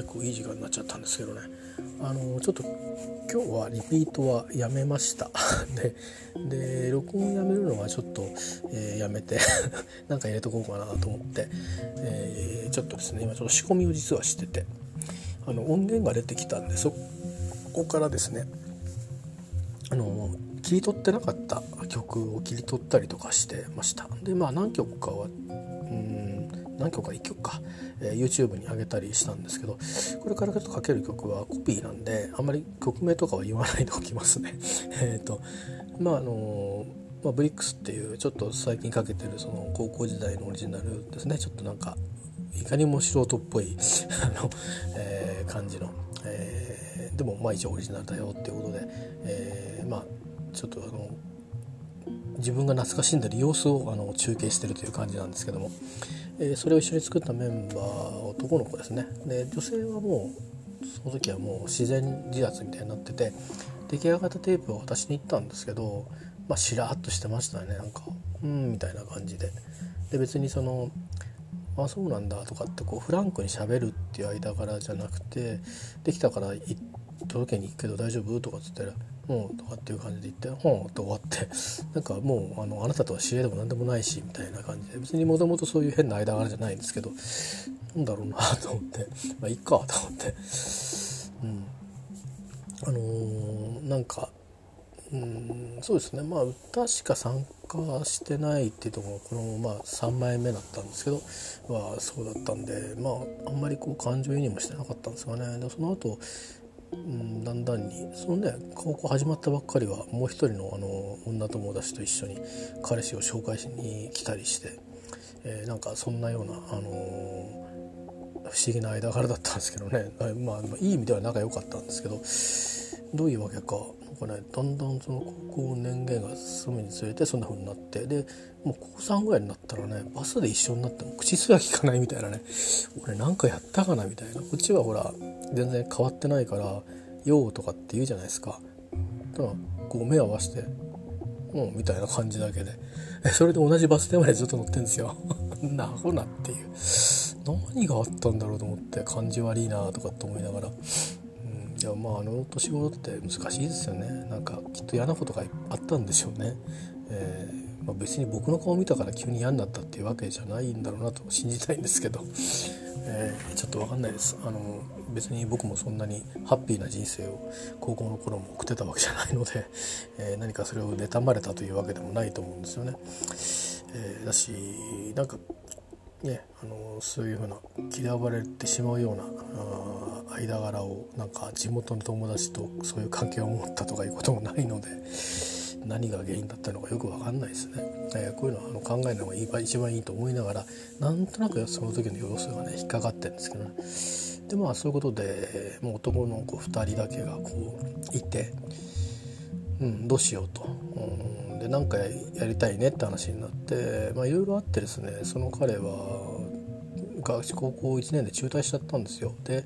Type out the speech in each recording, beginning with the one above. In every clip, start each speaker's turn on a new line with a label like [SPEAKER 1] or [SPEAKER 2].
[SPEAKER 1] 結構いい時間になっちゃったんですけどね。あのちょっと今日はリピートはやめました。でで録音やめるのはちょっと、えー、やめて なんか入れとこうかなと思って、えー、ちょっとですね今ちょっと仕込みを実はしててあの音源が出てきたんでそこからですねあの切り取ってなかった曲を切り取ったりとかしてました。でまあ何曲かは何曲か1曲か、えー、YouTube に上げたりしたんですけどこれからちょっとかける曲はコピーなんであんまり曲名とかは言わないでおきますね。えっとまああのまあ、ブリックスっていうちょっと最近かけてるその高校時代のオリジナルですね。ちょっとなんかいかにも素人っぽい あの、えー、感じの、えー、でもまあ一応オリジナルだよっていうことで、えー、まあちょっとあの自分が懐かしんでる様子をあの中継してるという感じなんですけども、えー、それを一緒に作ったメンバー男の子ですね。で女性はもうその時はもう自然自発みたいになってて出来上がったテープを渡しに行ったんですけどまあしらっとしてましたね。なんかうんみたいな感じで。で別にそのあそうなんだとかってこうフランクにしゃべるっていう間柄じゃなくてできたから届けに行くけど大丈夫？とかっつったらうん」とかっていう感じで言って「ほん」と終わって なんかもうあのあなたとは知り合いでも何でもないしみたいな感じで別にもともとそういう変な間柄じゃないんですけどなんだろうなと思ってまあいいかと思って。うん。あのー、なんかうんそうですね。まあ歌しか参加してないっていうところこのまあ3枚目だったんですけどはそうだったんでまああんまりこう感情移入もしてなかったんですがね。でその後うん、だんだんにそのね高校始まったばっかりはもう一人のあの女友達と一緒に彼氏を紹介しに来たりして、えー、なんかそんなような、あのー、不思議な間柄だったんですけどね、まあ、いい意味では仲良かったんですけどどういうわけか。なんかねだんだんその高校年限が進むにつれてそんな風になって。でもう高3ぐらいになったらねバスで一緒になっても口すら聞かないみたいなね。俺なんかやったかなみたいな。こっちはほら全然変わってないから「よう」とかって言うじゃないですか。ただこう目合わせて「うん」みたいな感じだけで。それで同じバス停までずっと乗ってんですよ。なほなっていう。何があったんだろうと思って感じ悪いなとかって思いながら。いやまああの年頃って難しいですよね。なんかきっと嫌なことがあったんでしょうね、えー、まあ、別に僕の顔見たから急に嫌になったっていうわけじゃないんだろうなと信じたいんですけど、えー、ちょっと分かんないです。あの別に僕もそんなにハッピーな人生を高校の頃も送ってたわけじゃないので、えー、何かそれを妬まれたというわけでもないと思うんですよね。えだしなんかね、あのそういうふうな嫌われてしまうような間柄をなんか地元の友達とそういう関係を持ったとかいうこともないので何が原因だったのかよく分かんないですね、えー、こういうのはあの考えるのが一番いいと思いながらなんとなくその時の様子がね引っかかってるんですけどね。でまあそういうことでもう男の子2人だけがこういて、うん、どうしようと。うんで何かやりたいねって話になっていろいろあってですねその彼は高校1年で中退しちゃったんですよで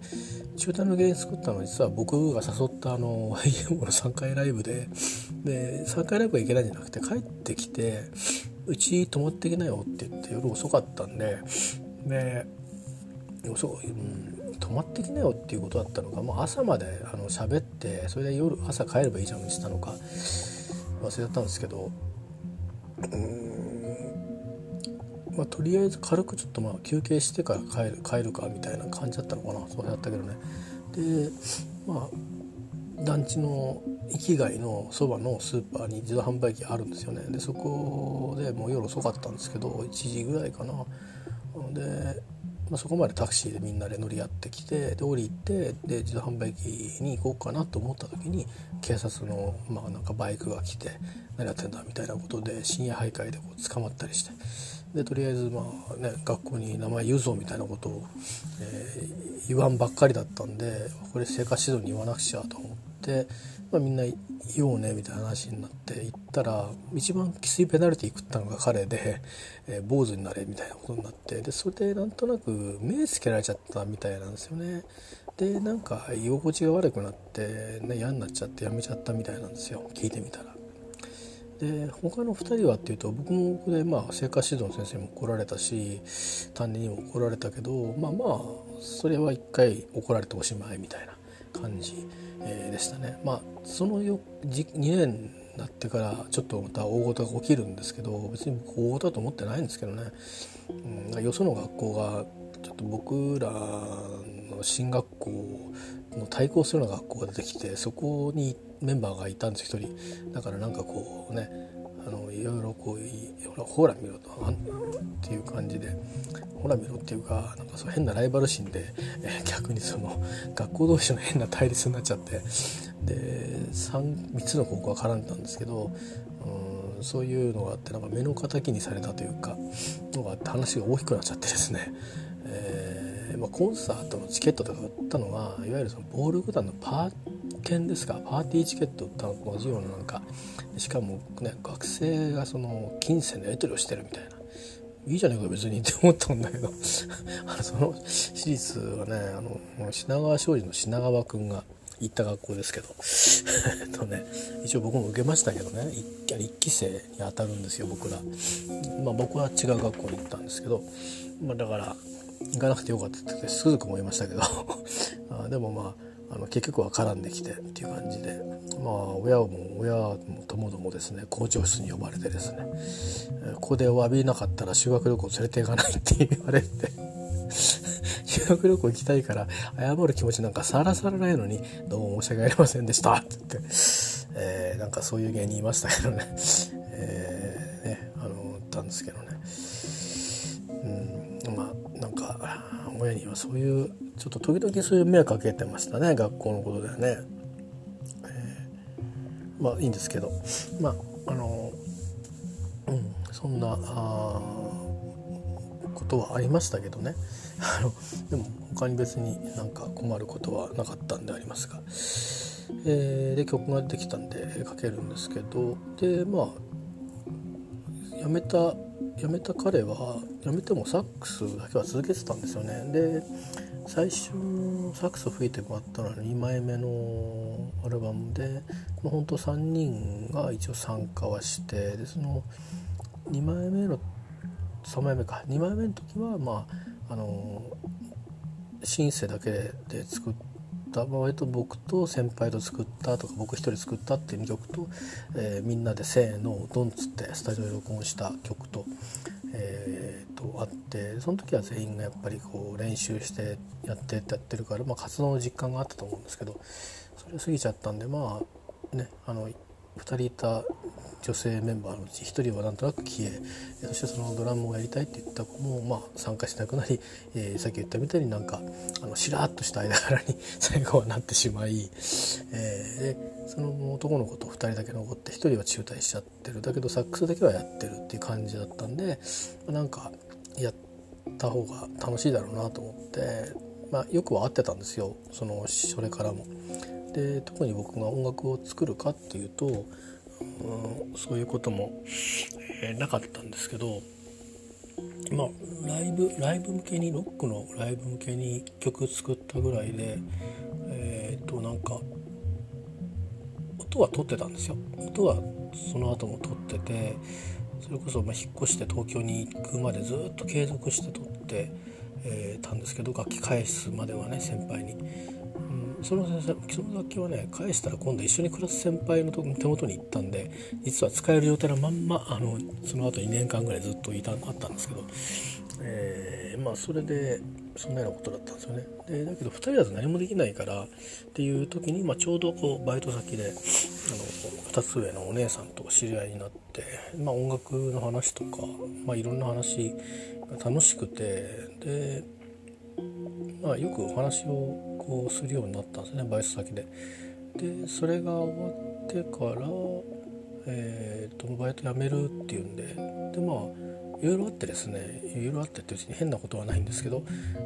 [SPEAKER 1] 中退の原因作ったのは実は僕が誘ったあの IMO の3回ライブでで3回ライブが行けないんじゃなくて帰ってきて「うち泊まってきないよ」って言って夜遅かったんでで遅、うん、泊まってきなよっていうことだったのがもう朝まであの喋ってそれで夜朝帰ればいいじゃんにしたのか忘れちゃったんですけどうんまあとりあえず軽くちょっとまあ休憩してから帰る帰るかみたいな感じだったのかなそうやったけどね。でまあ団地の域外のそばのスーパーに自動販売機あるんですよね。でそこでもう夜遅かったんですけど1時ぐらいかな。でまあ、そこまでタクシーでみんなで乗り合ってきてで降りてで自動販売機に行こうかなと思った時に警察の、まあ、なんかバイクが来て何やってんだみたいなことで深夜徘徊でこう捕まったりしてでとりあえずまあね学校に名前言うぞみたいなことを、えー、言わんばっかりだったんでこれ生活指導に言わなくちゃと思って、ま、みんな言おうねみたいな話になって行ったら一番きついペナルティー食ったのが彼で、えー、坊主になれみたいなことになってでそれでなんとなく目つけられちゃったみたいなんですよね。でなんか居心地が悪くなって、ね、嫌になっちゃってやめちゃったみたいなんですよ。聞いてみたら。で他の2人はっていうと僕もここでまあ生活指導の先生も怒られたし担任にも怒られたけどまあまあそれは一回怒られておしまいみたいな。感じ、えー、でしたね。まあそのよ2年になってからちょっとまた大事が起きるんですけど別に僕大事だと思ってないんですけどね、うん、よその学校がちょっと僕らの進学校の対抗するような学校が出てきてそこにメンバーがいたんです一人だからなんかこうねあのいろいろこうほらほら見ろとっていう感じでほら見ろっていうかなんかそう変なライバル心で、えー、逆にその学校同士の変な対立になっちゃってで 3, 3つの高校が絡んでたんですけどうんそういうのがあってなんか目の敵にされたというかのがあって話が大きくなっちゃってですね、えーまあ、コンサートのチケットとか売ったのはいわゆるそのボール団のパー券ですか？パーティーチケット売ったのと同じようななんかしかもね学生がその金銭のやり取りをしてるみたいな。いいじゃねえか別にって思ったんだけど。あのその私立はねあの品川庄司の品川君が行った学校ですけど。えっとね一応僕も受けましたけどね。一期生に当たるんですよ僕ら。まあ僕は違う学校に行ったんですけど、まあ、だから行かなくてよかったってすぐく思いましたけど。あでもまああの結局は絡んできてっていう感じで。まあ親も親もともどもですね。校長室に呼ばれてですね。ここでお詫びなかったら修学旅行連れていかないって言われて。修学旅行行きたいから謝る気持ちなんかさらさらないのにどうも申し訳ありませんでした。って言って、えー、なんかそういう芸人いましたけどね。えー、ねあのったんですけどね。うん。親にはそういうちょっと時々そういう迷惑かけてましたね学校のことではね、えー、まあいいんですけど。まああのうんそんなあことはありましたけどね。あのでも他に別になんか困ることはなかったんでありますが、えー、で曲ができたんでかけるんですけど。でまあやめた辞めた彼は辞めてもサックスだけは続けてたんですよね。で最初サックス吹いてもらったのは2枚目のアルバムで、まあ、本当3人が一応参加はしてでその2枚目の3枚目か。2枚目の時はまああのシンセだけで作った割と僕と先輩と作ったとか僕一人作ったっていう曲と、えー、みんなで「せーのドン」っつってスタジオで録音した曲と,、えー、とあってその時は全員がやっぱりこう練習してやってってやってるから、まあ、活動の実感があったと思うんですけどそれ過ぎちゃったんでまあねあの2人いた女性メンバーのうち1人はなんとなく消えそしてそのドラムをやりたいって言った子も、まあ、参加しなくなり、えー、さっき言ったみたいになんかあのしらっとした間柄に 最後はなってしまい、えー、その男の子と2人だけ残って1人は中退しちゃってるだけどサックスだけはやってるっていう感じだったんで、ま、なんかやった方が楽しいだろうなと思って、まあ、よくは合ってたんですよそのそれからも。で特に僕が音楽を作るかっていうとそういうことも、えー、なかったんですけどまあライブライブ向けにロックのライブ向けに1曲作ったぐらいでえっ、となんか音は撮ってたんですよ音はその後も撮っててそれこそま引っ越して東京に行くまでずっと継続して撮って、えー、たんですけど楽器返すまではね先輩に。その先生その楽器はね返したら今度一緒に暮らす先輩の手元に行ったんで実は使える状態のまんまあのその後2年間ぐらいずっといたあったんですけど、えー、まあそれでそんなようなことだったんですよね。でだけど2人だと何もできないからっていう時に、まあ、ちょうどこうバイト先であの2つ上のお姉さんと知り合いになって、まあ、音楽の話とか、まあ、いろんな話が楽しくてでまあ、よくお話をこうするようになったんですねバイト先で。でそれが終わってから、えーと、バイト辞めるっていうんででまあいろいろあってですねいろいろあってってうちに変なことはないんですけど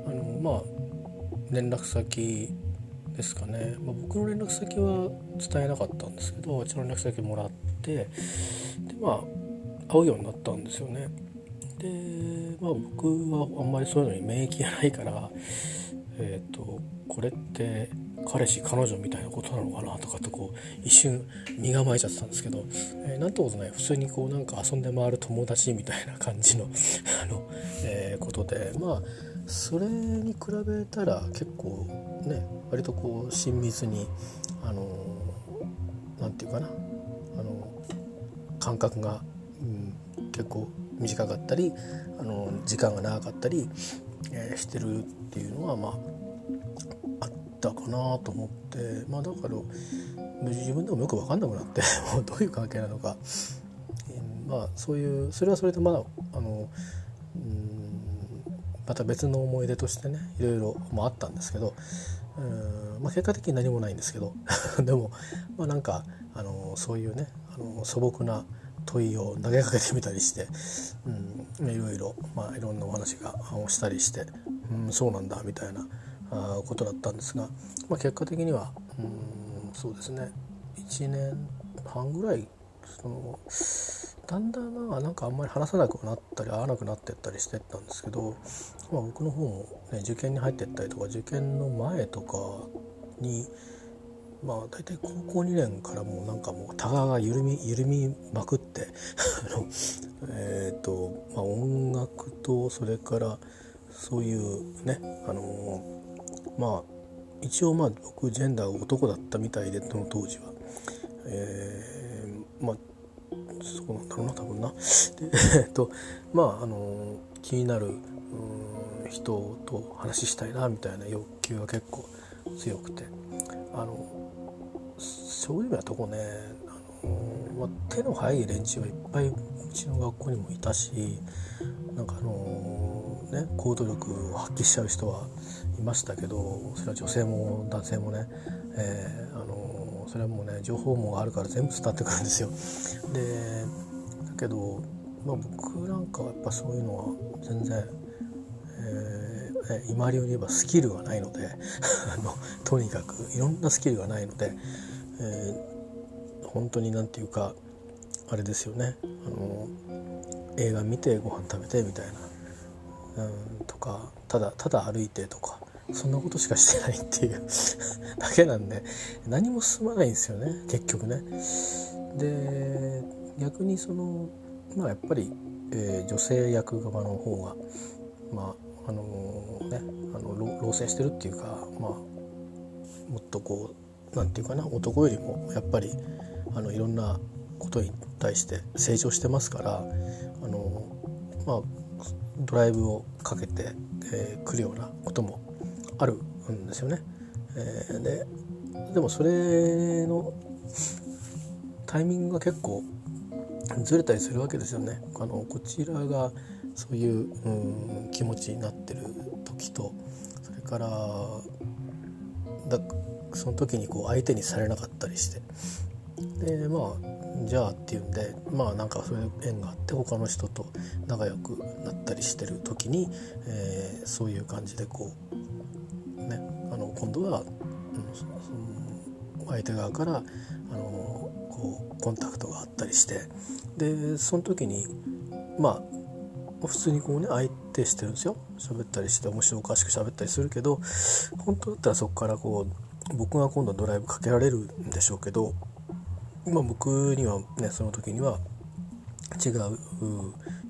[SPEAKER 1] あのまあ連絡先ですかね、まあ、僕の連絡先は伝えなかったんですけどうちの連絡先もらってでまあ会うようになったんですよね。でまあ僕はあんまりそういうのに免疫がないからえーと、これって彼氏彼女みたいなことなのかなとかとこう一瞬身構えちゃってたんですけど、えー、なんてことない普通にこうなんか遊んで回る友達みたいな感じの あの、えー、ことでまあそれに比べたら結構ね割とこう親密にあのなんていうかなあの感覚が、うん、結構短かったりあの時間が長かったり、えー、してるっていうのはまああったかなと思ってまあだから自分でもよく分かんなくなって もうどういう関係なのか、えー、まあそういうそれはそれでまだあのまた別の思い出としてねいろいろもあったんですけどうん、まあ、結果的に何もないんですけど でもまあなんかあのそういうねあの素朴な問いを投げかけてみたりして、うん、いろいろ、まあ、いろんなお話がをしたりして、うん、そうなんだみたいなあことだったんですが、まあ、結果的には、うん、そうですね。1年半ぐらいそのだんだんまあなんかあんまり話さなくなったり会わなくなってったりしてったんですけど、まあ、僕の方も、ね、受験に入ってったりとか受験の前とかにまあ大体高校2年からもうなんかもうタガが緩み緩みまくって あのえっ、ー、と、まあ、音楽とそれからそういうねあのまあ一応まあ僕ジェンダー男だったみたいでその当時は、えー、まあそうなんだろうな多分な。で えっとまああの気になる人と話したいなみたいな欲求が結構強くてあのそういう意味はとこねあの、ま、手の早い連中はいっぱいうちの学校にもいたしなんかあのね行動力を発揮しちゃう人はいましたけどそれは女性も男性もね、えー、あのそれはもうね情報網があるから全部伝わってくるんですよ。でだけど、まあ、僕なんかはやっぱそういうのは全然、えー、今流に言えばスキルがないので あのとにかくいろんなスキルがないのでえー、本当に何て言うかあれですよねあの映画見てご飯食べてみたいな、うん、とかただただ歩いてとかそんなことしかしてないっていう だけなんで何も進まないんですよね結局ね。で逆にそのまあやっぱり、えー、女性役側の方がまああのー、ねあの老成してるっていうかまあもっとこう何て言うかな男よりもやっぱりあのいろんなことに対して成長してますからあの、まあ、ドライブをかけて、えー、るようなこともあるんですよね。えー、ででもそれのタイミングが結構ずれたりするわけですよね。あのこちらがそういう、うん、気持ちになってる時とそれからだその時にこう相手にされなかったりして。でまあじゃあっていうんでまあなんかそういう縁があって他の人と仲良くなったりしてる時に、えー、そういう感じでこうねあの今度は、うん、その相手側からあのこうコンタクトがあったりして。でその時にまあ普通にこうね相手してるんですよ喋ったりして面白おかしく喋ったりするけど本当だったらそこからこう僕が今度ドライブかけられるんでしょうけど、まあ、僕にはねその時には違う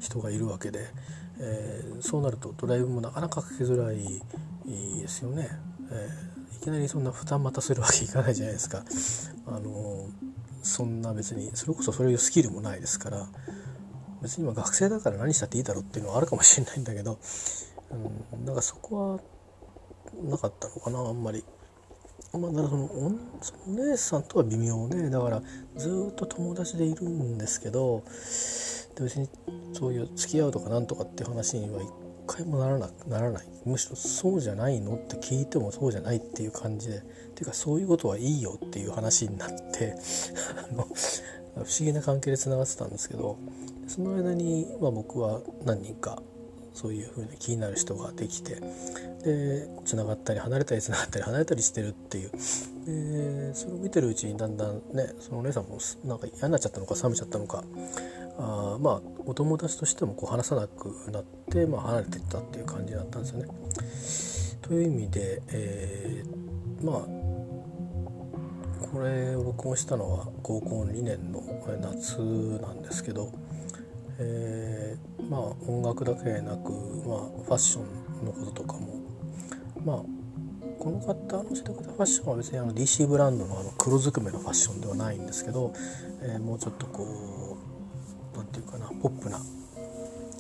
[SPEAKER 1] 人がいるわけで、えー、そうなるとドライブもなかなかかけづらいですよね、えー、いきなりそんな負担またするわけいかないじゃないですか。あのー、そんな別にそれこそそういうスキルもないですから別に今学生だから何したっていいだろうっていうのはあるかもしれないんだけど、うん、なんかそこはなかったのかなあんまり。まあ、だからそのお姉さんとは微妙ねだからずっと友達でいるんですけど別にそういう付き合うとかなんとかっていう話には一回もならなならないむしろそうじゃないのって聞いてもそうじゃないっていう感じでっていうかそういうことはいいよっていう話になってあの不思議な関係でつながってたんですけどその間に、まあ、僕は何人かそういうふうに気になる人ができてでつながったり離れたりつながったり離れたりしてるっていうでそれを見てるうちにだんだんねそのお姉さんもなんか嫌になっちゃったのか冷めちゃったのかあまあお友達としてもこう話さなくなって、まあ、離れてったっていう感じだったんですよね。という意味で、えー、まあこれを録音したのは高校2年の夏なんですけど、えー、まあ音楽だけでなく、まあ、ファッションのこととかも。まあこの方のしてくれたファッションは別にあの DC ブランドのあの黒ずくめのファッションではないんですけど、えー、もうちょっとこう何て言うかなポップな、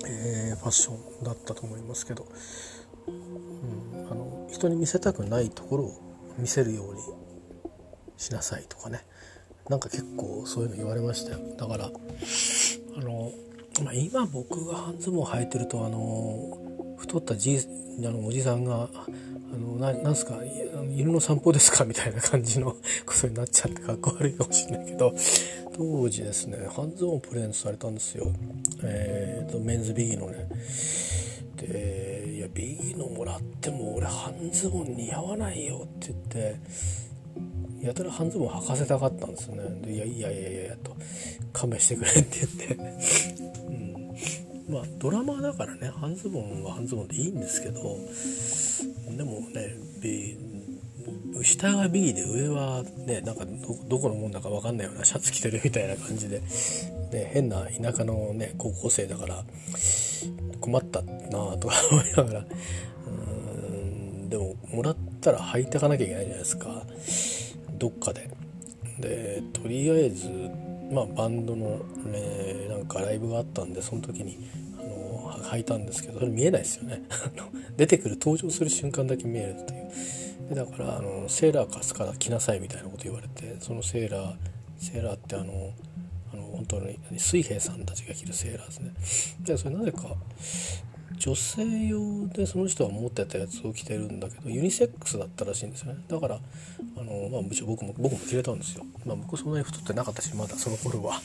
[SPEAKER 1] えー、ファッションだったと思いますけど、うん、あの人に見せたくないところを見せるようにしなさいとかね。なんか結構そういうの言われましたよ。だからあの、まあ、今僕が半ズボン履いてるとあの太ったじあのおじさんがあのななんすか犬の散歩ですか？みたいな感じのことになっちゃってかっこ悪いかもしれないけど当時ですね半ズボンプレゼントされたんですよ。えーと、メンズビギのね。で「いやビギのもらっても俺半ズボン似合わないよ」って言ってやたら半ズボン履かせたかったんですよね。で「いやいやいやいや」と「勘弁してくれ」って言って。まあドラマだからね半ズボンは半ズボンでいいんですけどでもね B 下が B で上はねなんかどこのもんだか分かんないようなシャツ着てるみたいな感じで、ね、変な田舎のね高校生だから困ったなとか思いながらうんでももらったら履いてかなきゃいけないじゃないですかどっかで。でとりあえずまあバンドの、ね、なんかライブがあったんでその時にあの履いたんですけどそれ見えないですよね。出てくる登場する瞬間だけ見えるっていう。でだからあのセーラー貸すから着なさいみたいなこと言われてそのセーラーセーラーってあのあの本当に水兵さんたちが着るセーラーですね。でそれなぜか女性用でその人は持ってたやつを着てるんだけどユニセックスだったらしいんですよね。だからあの、まあ、むしろ僕も僕も着れたんですよ、まあ、僕そんなに太ってなかったしまだその頃は、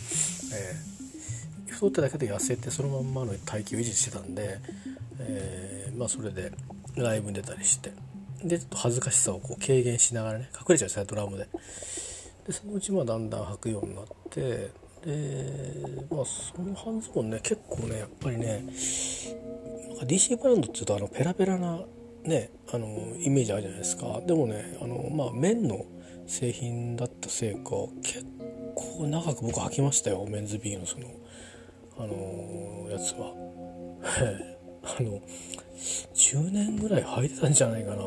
[SPEAKER 1] えー、太ってだけで痩せてそのまんまの体型を維持してたんで、えー、まあそれでライブに出たりしてでちょっと恥ずかしさをこう軽減しながらね隠れちゃうんですねドラムで。でそのうちまあだんだん履くようになってでまあその半ズボンね結構ねやっぱりね DC ブランドっていうとあのペラペラなねあのイメージあるじゃないですか。でもねあのまあ綿の製品だったせいか結構長く僕履きましたよ。メンズビーのそのあのやつは。あの10年ぐらい履いてたんじゃないかな。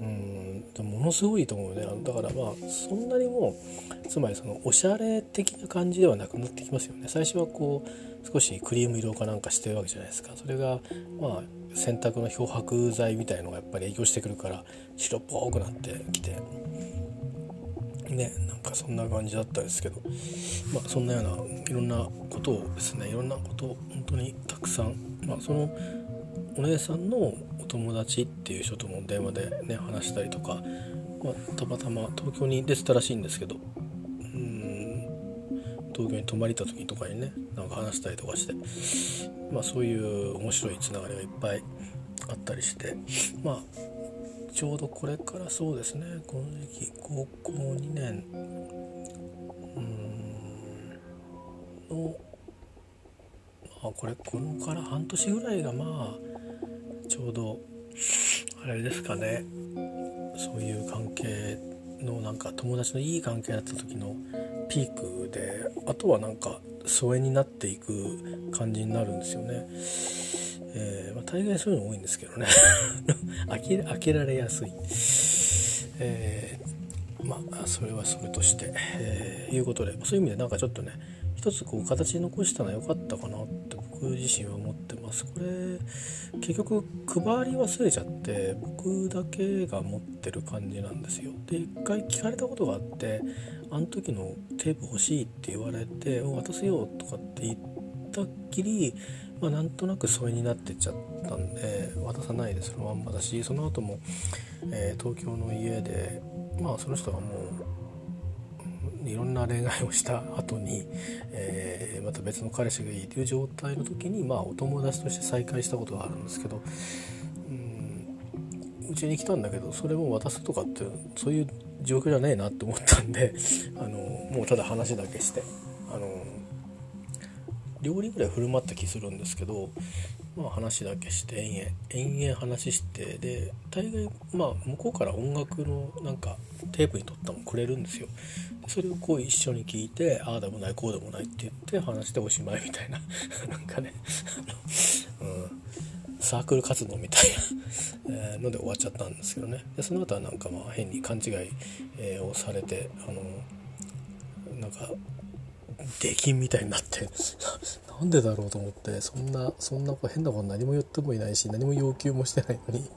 [SPEAKER 1] うんものすごいと思うね。だからまあそんなにもつまりそのおしゃれ的な感じではなくなってきますよね。最初はこう少しクリーム色かなんかしてるわけじゃないですか。それがまあ洗濯の漂白剤みたいのがやっぱり影響してくるから白っぽくなってきて。ねなんかそんな感じだったんですけど。まあそんなようないろんなことをですねいろんなことを本当にたくさん。まあそのお姉さんのお友達っていう人とも電話でね話したりとか、まあ、たまたま東京に出てたらしいんですけど。東京に泊まりた時とかにねなんか話したりとかしてまあそういう面白いつながりがいっぱいあったりしてまあちょうどこれからそうですねこの時期高校2年うんのまあこれこのから半年ぐらいがまあちょうどあれですかねそういう関係のなんか友達のいい関係だった時のピークであとはなんか疎遠になっていく感じになるんですよね。えーまあ、大概そういうの多いんですけどね 飽き飽きられやすい、えー、まあそれはそれとして、えー、いうことでそういう意味でなんかちょっとね一つこう形に残したのは良かったかなって僕自身は思ってます。これ結局配り忘れちゃって僕だけが持ってる感じなんですよ。で一回聞かれたことがあってあの時のテープ欲しいって言われて渡すよとかって言ったっきりまあ、なんとなく疎遠になってっちゃったんで渡さないでそのまんまだしその後も、えー、東京の家でまあその人がもういろんな恋愛をした後に、えー、また別の彼氏がいいという状態の時にまあお友達として再会したことがあるんですけどうちに来たんだけどそれも渡すとかってそういう状況じゃねえなって思ったんで あのもうただ話だけしてあの料理ぐらい振る舞った気するんですけどまあ、話だけして延々延々話してで大概まあ向こうから音楽のなんかテープに撮ったのくれるんですよ。それをこう一緒に聞いてああでもないこうでもないって言って話しておしまいみたいな。なんかね。うん、サークル活動みたいな。ので終わっちゃったんですけどね。でその後はなんかまあ変に勘違い、をされてあのなんか出禁みたいになって。なんでだろうと思ってそんなそんな変なこと何も言ってもいないし何も要求もしてないのに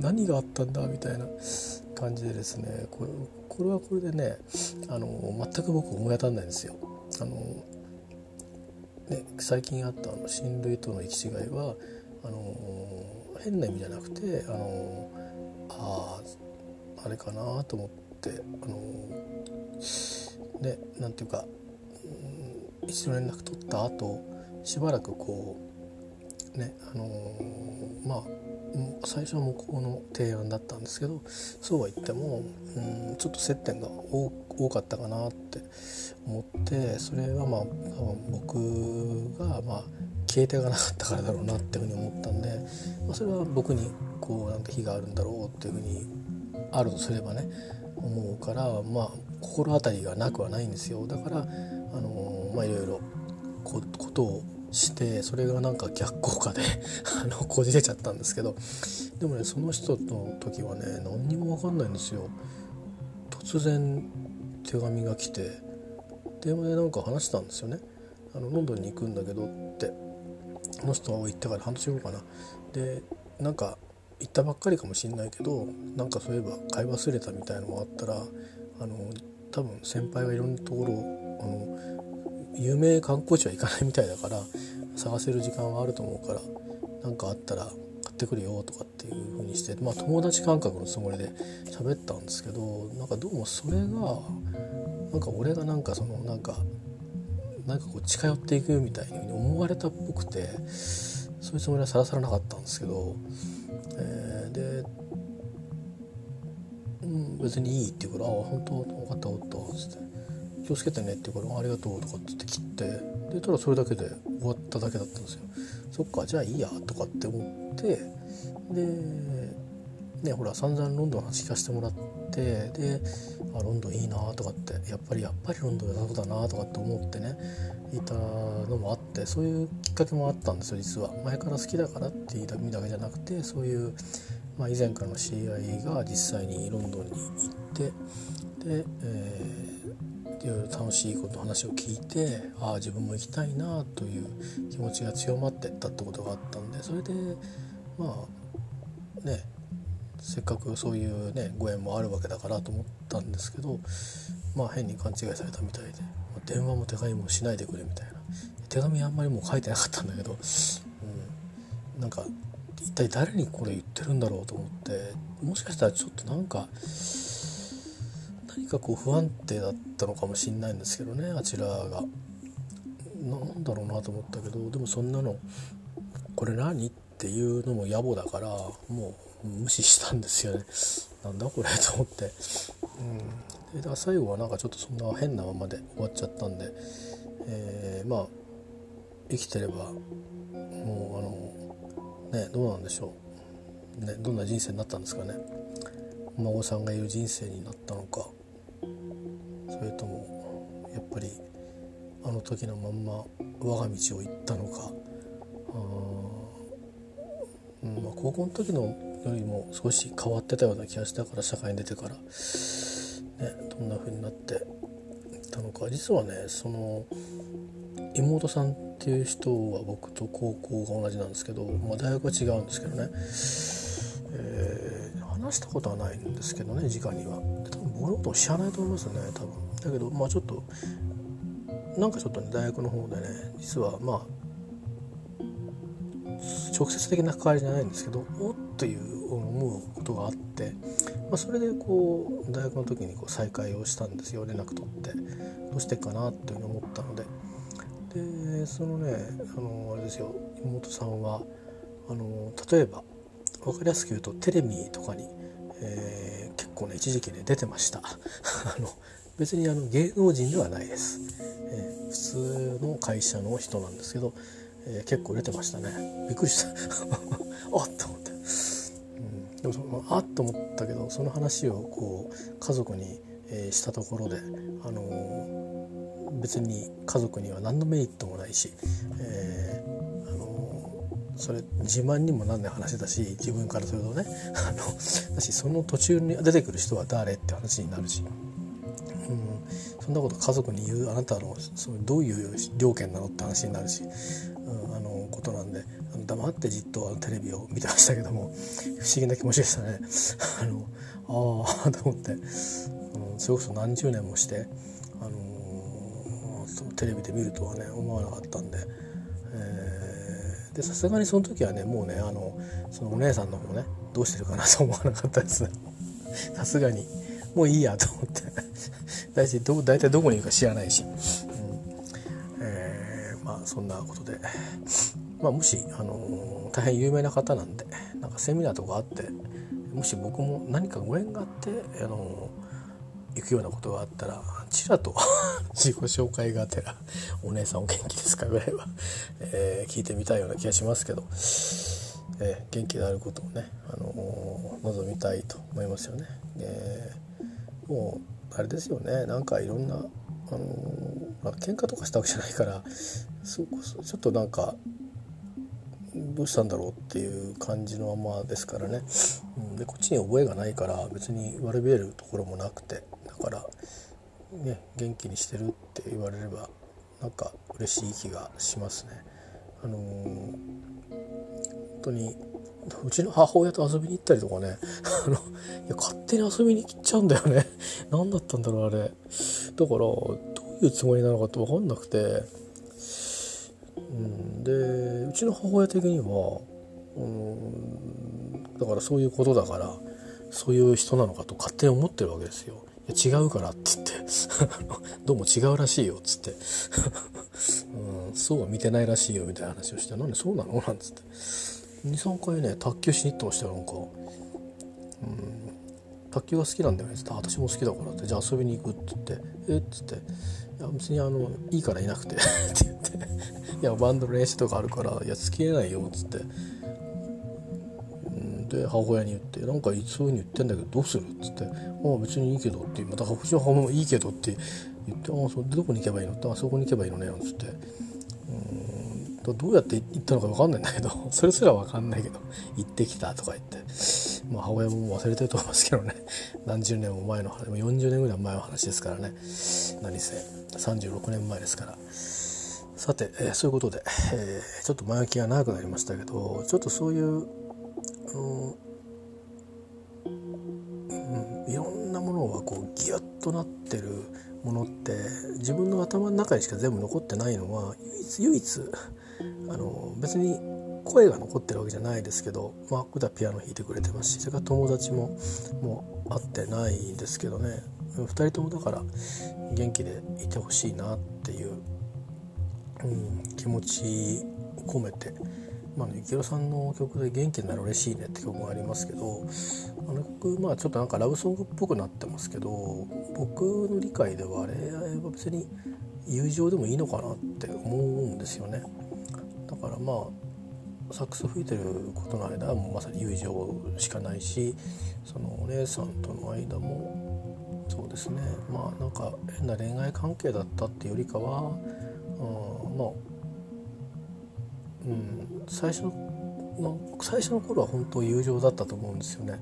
[SPEAKER 1] 何があったんだみたいな感じでですねこれこれはこれでねあの全く僕思い当たんないんですよ。あのね、最近あったあの親類との行き違いはあの変な意味じゃなくてあのああれかなと思ってあのねなんていうか一度連絡取った後しばらくこうねあのー、まあ最初は向こうの提案だったんですけどそうは言ってもうんちょっと接点が多かったかなって思ってそれはまあ僕がまあ消えていかなかったからだろうなっていうふうに思ったんで、まあ、それは僕にこうなんか非があるんだろうっていうふうにあるとすればね思うからまあ心当たりがなくはないんですよ。だからあのまあいろいろことをしてそれがなんか逆効果で あのこじれちゃったんですけどでもねその人の時はね何にも分かんないんですよ。突然手紙が来て電話でなんか話したんですよね。あのロンドンに行くんだけどって。この人は行ってから半年後かな。でなんか行ったばっかりかもしんないけどなんかそういえば買い忘れたみたいのがあったらあの多分先輩はいろんなところあの有名観光地は行かないみたいだから探せる時間はあると思うから何かあったら買ってくるよとかっていう風にしてまあ友達感覚のつもりで喋ったんですけどなんかどうもそれがなんか俺がなんかそのなんかなんかこう近寄っていくみたいに思われたっぽくてそういうつもりはさらさらなかったんですけど、えー、でうん別にいいって言うから「ああ本当分かった分かった」っつって「気をつけてね」って言うから「ありがとう」とかっつって切ってでただそれだけで終わっただけだったんですよ。そっかじゃあいいやとかって思ってでねほら散々ロンドンの話聞かせてもらってであロンドンいいなとかってやっぱりやっぱりロンドン良さそうだなとかって思ってねいたのもあってそういうきっかけもあったんですよ実は前から好きだからって言いう意味だけじゃなくてそういうまあ、以前からの知り合いが実際にロンドンに行ってで、えー、いろいろ楽しいこと話を聞いてああ自分も行きたいなという気持ちが強まってったってことがあったんでそれでまあねせっかくそういうねご縁もあるわけだからと思ったんですけどまあ変に勘違いされたみたいで電話も手紙もしないでくれみたいな。手紙あんまりもう書いてなかったんだけど、うん、なんか一体誰にこれ言ってるんだろうと思ってもしかしたらちょっとなんか何かこう不安定だったのかもしんないんですけどねあちらが。なんだろうなと思ったけどでもそんなのこれ何っていうのも野暮だからもう無視したんですよね。なんだこれと思って。うん、で最後はなんかちょっとそんな変なままで終わっちゃったんで、えー、まあ生きてればもうあのねどうなんでしょう、ね、どんな人生になったんですかね孫さんがいる人生になったのかそれともやっぱりあの時のまんま我が道を行ったのか。あ、うんまあ、高校の時のよりも少し変わってたような気がしたから社会に出てから、ね、どんな風になっていたのか。実はねその妹さんっていう人は僕と高校が同じなんですけど、まあ、大学は違うんですけどね、えー、話したことはないんですけどね直には。多分僕のこと知らないと思いますね多分。だけどまあちょっとなんかちょっとね大学の方でね実はまあ直接的な関わりじゃないんですけどおっという思うことがあって、まあ、それでこう大学の時にこう再会をしたんですよ連絡取って。どうしてかなっていうふうに思ったので。でそのねあのあれですよ妹さんはあの例えば分かりやすく言うとテレビとかに、えー、結構ね一時期ね出てました。あの別にあの芸能人ではないです、えー、普通の会社の人なんですけど、えー、結構出てましたね。びっくりした。あっと思って、うん、でもそのあっと思ったけどその話をこう家族に、えー、したところで、あのー、別に家族には何のメリットもないし、えー、それ自慢にもなんない話だし自分からするとね あのだしその途中に出てくる人は誰って話になるし。うん、そんなこと家族に言うあなたのそのどういう条件なのって話になるし、うん、あのことなんで黙ってじっとテレビを見てましたけども 不思議な気持ちでしたね。あのああと思って、うん、それこそ何十年もして、あのー、テレビで見るとはね思わなかったんで。えー、でさすがにその時はねもうねあのそのお姉さんの方ねどうしてるかなと思わなかったです。ね さすがに。もういいやと思って。大体ど大体どこにいるか知らないし、うん。えー、まあそんなことで、まあ、もし、あのー、大変有名な方なんでなんかセミナーとかあってもし僕も何かご縁があって、あの、行くようなことがあったらちらと 自己紹介がてら「お姉さんお元気ですか?」ぐらいは、えー、聞いてみたいような気がしますけど、えー、元気であることをね、あのー、望みたいと思いますよね。えーもうあれですよねなんかいろんなあのまあ喧嘩とかしたわけじゃないからすごくちょっとなんかどうしたんだろうっていう感じのままですからね、うん、でこっちに覚えがないから別に悪びれるところもなくてから、ね、元気にしてるって言われればなんか嬉しい気がしますね。あのー、本当にうちの母親と遊びに行ったりとかね あのいや勝手に遊びに行っちゃうんだよね 何だったんだろうあれだからどういうつもりなのかって分かんなくて、うん、でうちの母親的には、うん、だからそういうことだからそういう人なのかと勝手に思ってるわけですよ。違うからって言ってどうも違うらしいよっつって。うん、そうは見てないらしいよみたいな話をして「何そうなの?」なんつって。23回ね卓球しに行ってましたよなんか、うん、卓球が好きなんだよね。っつって私も好きだからってじゃあ遊びに行くって言ってえ？っつっていや別にあのいいからいなくてって言っていやバンドの練習とかあるからいや付き合えないよっつって。で母親に言って「なんかそういうふうに言ってんだけどどうする?」っつって「ああ別にいいけど」ってまたうちの母も「いいけど」って言って「ああそれでどこに行けばいいの?」って「あそこに行けばいいのね」なんつってうんどうやって行ったのか分かんないんだけどそれすら分かんないけど行ってきたとか言って、まあ、母親も忘れてると思いますけどね何十年も前の話40年ぐらい前の話ですからね何せ36年前ですからさて、えー、そういうことで、えー、ちょっと前置きが長くなりましたけどちょっとそういう、うん、いろんなものがこうギュッとなってるものって自分の頭の中にしか全部残ってないのは唯一唯一あの別に声が残ってるわけじゃないですけど、まあ、普段ピアノ弾いてくれてますしそれから友達ももう会ってないですけどね2人ともだから元気でいてほしいなっていう、うん、気持ちを込めて。まあ、ね、池さんの曲で「元気になる嬉しいね」って曲もありますけどあの曲まあちょっとなんかラブソングっぽくなってますけど僕の理解ではあれは別に友情でもいいのかなって思うんですよね。だからまあサックス吹いてることの間はもうまさに友情しかないしそのお姉さんとの間もそうですねまあなんか変な恋愛関係だったっていうよりかは、うん、まあ、うん、最初の最初の頃は本当友情だったと思うんですよね。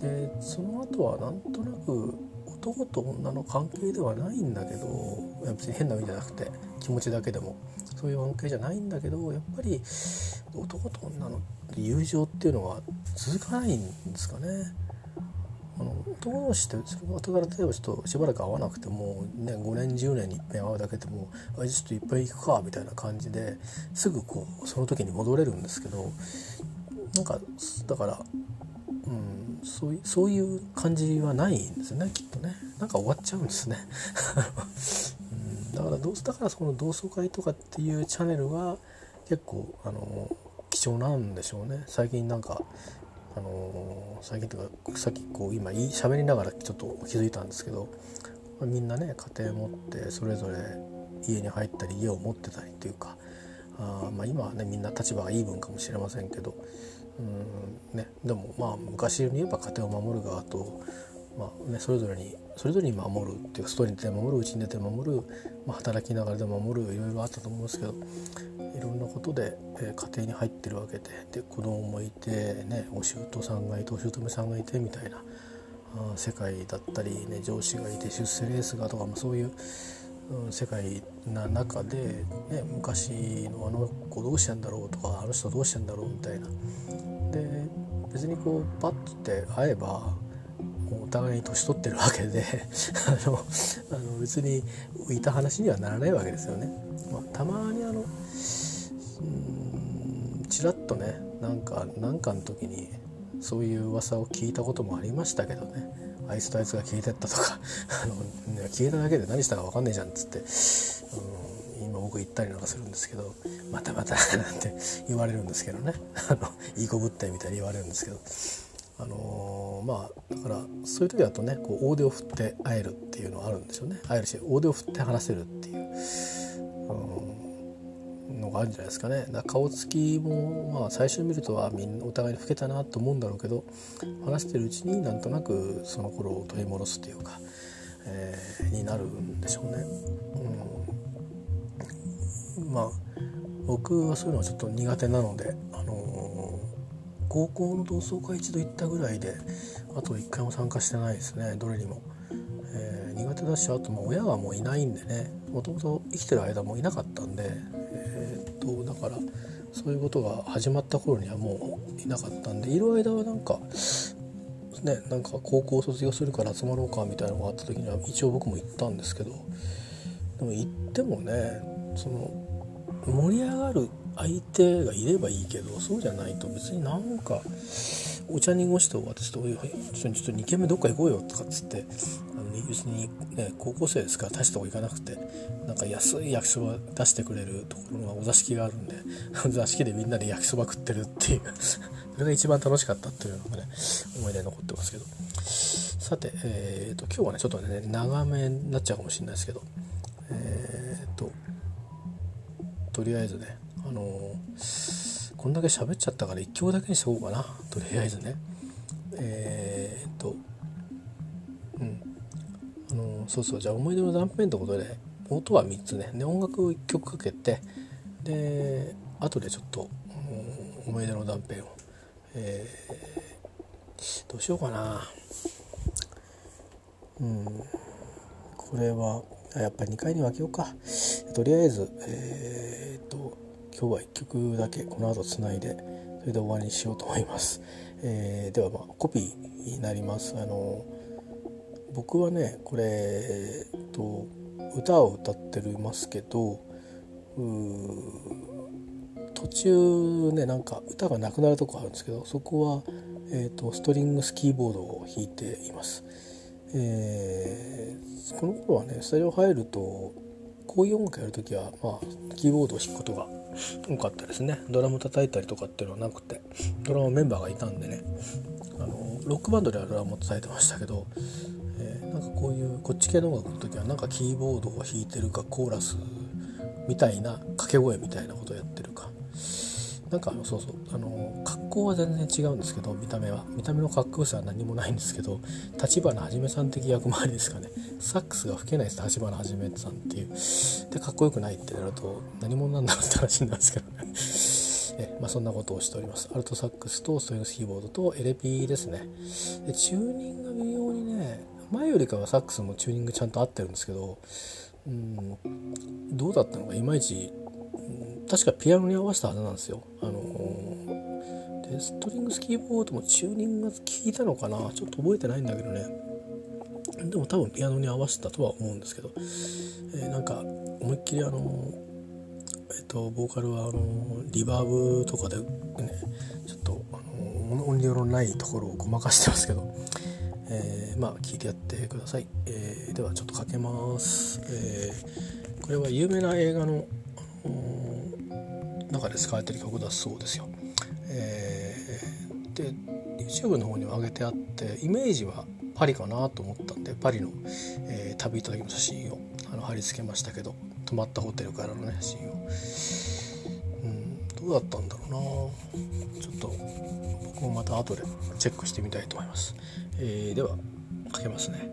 [SPEAKER 1] でその後はなんとなく男と女の関係ではないんだけど別に変な意味じゃなくて気持ちだけでもそういう関係じゃないんだけどやっぱり男と女の友情っていうのは続かないんですかね。あの男同士って後から例えばちょっとしばらく会わなくても、ね、5年10年にいっぺん会うだけでもあちょっといっぱい行くかみたいな感じですぐこうその時に戻れるんですけどなんかだからうん、そうそういう感じはないんですよねきっとね。なんか終わっちゃうんですね、うん、だからどうだからその同窓会とかっていうチャンネルは結構あの貴重なんでしょうね。最近なんかあの最近というかさっきこう今喋りながらちょっと気づいたんですけどみんなね家庭持ってそれぞれ家に入ったり家を持ってたりというかあまあ今はねみんな立場がいい分かもしれませんけどうん、ね、でもまあ昔に言えば家庭を守る側と、まあね、それぞれにそれぞれに守るっていうか外に出て守るうちに出て守る、まあ、働きながらで守るいろいろあったと思うんですけどいろんなことで、えー、家庭に入ってるわけでで子供もいて、ね、お舅さんがいてお姑さんがいてみたいなあ世界だったり、ね、上司がいて出世レースがとか、まあ、そういう、うん、世界な中で、ね、昔のあの子どうしてんだろうとかあの人どうしてんだろうみたいな。で別にこうパッて会えばお互いに年取ってるわけで あのあの別に浮いた話にはならないわけですよね。まあ、たまにあのうんちらっとねなんか何かの時にそういう噂を聞いたこともありましたけどねあいつとあいつが消えてったとか あの消えただけで何したか分かんねえじゃんっつって、今僕言ったりなんかするんですけどまたまたなんて言われるんですけどねあのいい子ぶってみたいに言われるんですけど。あのー、まあだからそういう時だとねこう大手を振って会えるっていうのはあるんですよね。会えるし大手を振って話せるっていう、うん、のがあるんじゃないですかね。だ顔つきも、まあ、最初見るとはみんなお互いに老けたなと思うんだろうけど話してるうちになんとなくその頃を取り戻すというか、えー、になるんでしょうね。うん、まあ僕はそういうのはちょっと苦手なので、あの高校の同窓会一度行ったぐらいであと一回も参加してないですね。どれにも、えー、苦手だしあとも親はもういないんでね。もともと生きてる間もいなかったんで、えー、っとだからそういうことが始まった頃にはもういなかったんでいる間はなんかねなんか高校卒業するから集まろうかみたいなのがあった時には一応僕も行ったんですけどでも行ってもねその盛り上がる相手がいればいいけどそうじゃないと別になんかお茶濁して終わってちょっとちょっと2軒目どっか行こうよとかっつってあの別に、ね、高校生ですから大したとこ行かなくてなんか安い焼きそば出してくれるところがお座敷があるんで 座敷でみんなで焼きそば食ってるっていう それが一番楽しかったっていうのがね思い出に残ってますけど。さて、えーと、今日はねちょっとね長めになっちゃうかもしれないですけどえっ、ー、ととりあえずねあの、こんだけ喋っちゃったから1曲だけにしとこうかな。とりあえずね。えー、っとうん。あの、そうそう。じゃあ思い出の断片ってことで音は3つね。で音楽を1曲かけて。で後でちょっと、思い出の断片を、えー、どうしようかな。うん。これはやっぱり2回に分けようか。とりあえずえー、っと今日は1曲だけこの後つないでそれで終わりにしようと思います、えー、ではまあコピーになります。あの僕はねこれ、えっと、歌を歌ってますけど途中ねなんか歌がなくなるとこあるんですけどそこは、えーと、ストリングスキーボードを弾いています、えー、この頃はねスタジオ入るとこういう音楽やる時は、まあ、キーボードを弾くことが多かったですね。ドラム叩いたりとかっていうのはなくてドラムメンバーがいたんでね。あのロックバンドではドラムを叩いてましたけど、えー、なんかこういうこっち系の音楽の時はなんかキーボードを弾いてるかコーラスみたいな掛け声みたいなことをやってるかなんかそうそう。あの格好は全然違うんですけど見た目は。見た目のかっこよさは何もないんですけど立花はじめさん的役回りですかね。サックスが吹けないです立花はじめさんっていう。でかっこよくないってなると何者なんだろうって話なんですけどね。えまあ、そんなことをしております。アルトサックスとストリングスキーボードとエレピですね。でチューニングが微妙にね前よりかはサックスもチューニングちゃんと合ってるんですけどうんどうだったのかいまいち確かピアノに合わせたはずなんですよ。あのー、でストリングスキーボードもチューニングが効いたのかな？ちょっと覚えてないんだけどね。でも多分ピアノに合わせたとは思うんですけど、えー、なんか思いっきりあのえっ、とボーカルはあのリバーブとかでねちょっとあの音量のないところをごまかしてますけど、えー、まあ聞いてやってください、えー、ではちょっとかけます、えー、これは有名な映画の中で使われてる曲だそうですよ。えー、で YouTube の方にも上げてあってイメージはパリかなと思ったんでパリの、えー、旅先の写真をあの貼り付けましたけど泊まったホテルからのね写真を。
[SPEAKER 2] うんどうだったんだろうなちょっと僕もまた後でチェックしてみたいと思います、えー、ではかけますね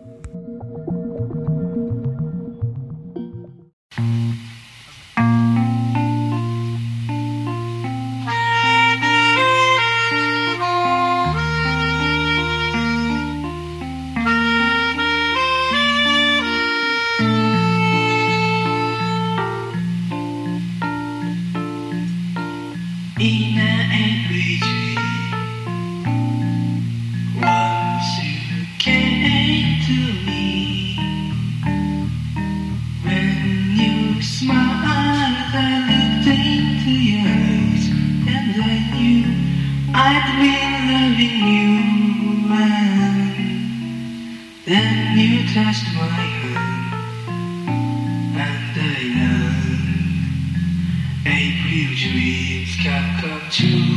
[SPEAKER 2] という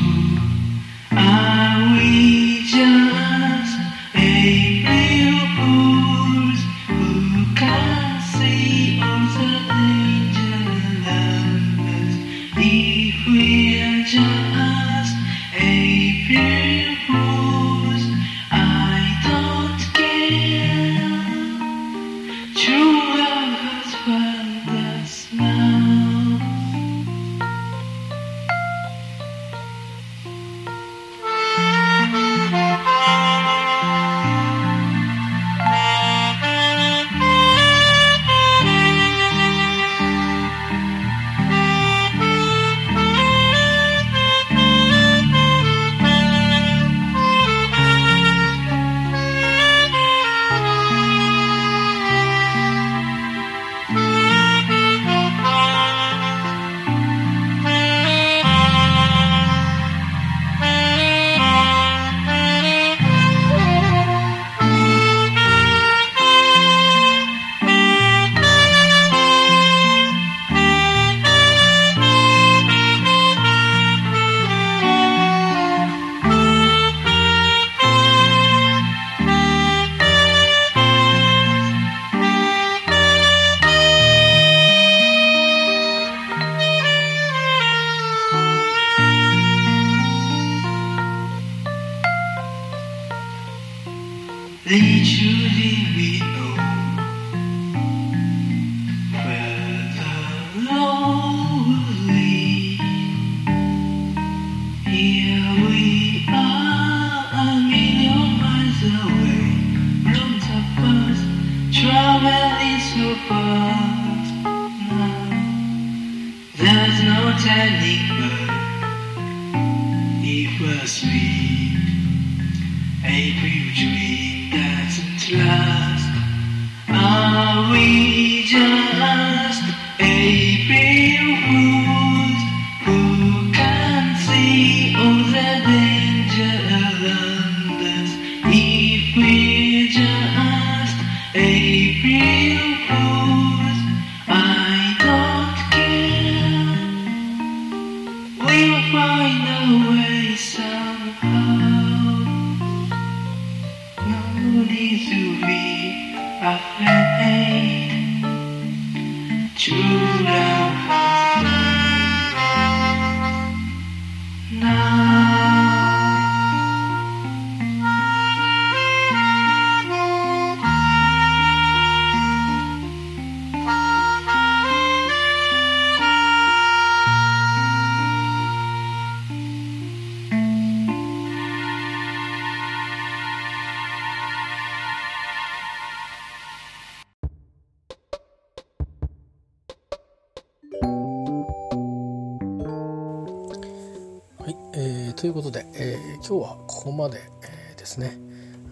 [SPEAKER 2] ここまで、えー、ですね。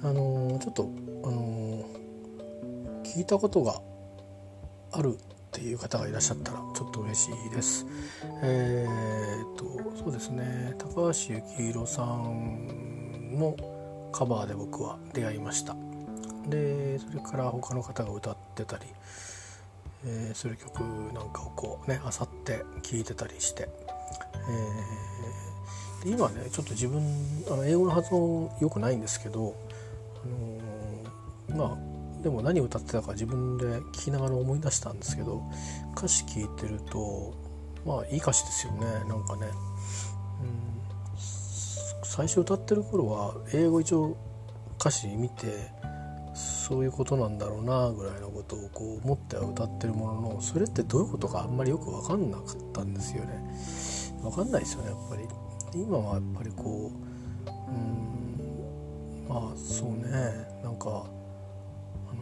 [SPEAKER 2] あのー、ちょっと、あの聞いたことがあるっていう方がいらっしゃったらちょっと嬉しいです。えー、とそうですね高橋幸宏さんのカバーで僕は出会いました。でそれから他の方が歌ってたり、えー、する曲なんかをこうねあさって聴いてたりして、えー今ねちょっと自分あの英語の発音良くないんですけど、あのー、まあでも何を歌ってたか自分で聞きながら思い出したんですけど歌詞聞いてると
[SPEAKER 1] まあいい歌詞ですよねなんかね、うん、最初歌ってる頃は英語一応歌詞見てそういうことなんだろうなぐらいのことをこう思っては歌ってるもののそれってどういうことかあんまりよく分かんなかったんですよね。分かんないですよねやっぱり。今はやっぱりこううんまあそうねなんかあ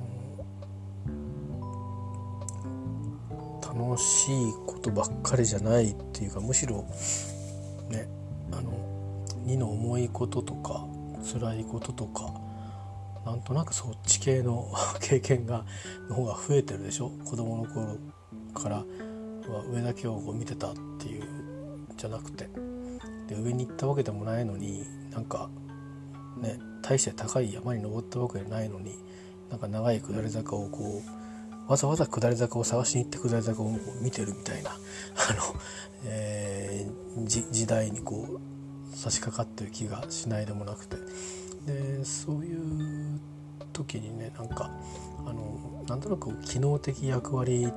[SPEAKER 1] の楽しいことばっかりじゃないっていうかむしろねあの2の重いこととか辛いこととかなんとなくそっち系の 経験がの方が増えてるでしょ？子供の頃からは上だけをこう見てたっていうじゃなくて。で上に行ったわけでもないのになんかね大して高い山に登ったわけじゃないのになんか長い下り坂をこうわざわざ下り坂を探しに行って下り坂を見てるみたいな あの、えー、時代にこう差し掛かってる気がしないでもなくて。でそういう時にねなんかあのなんとなく機能的役割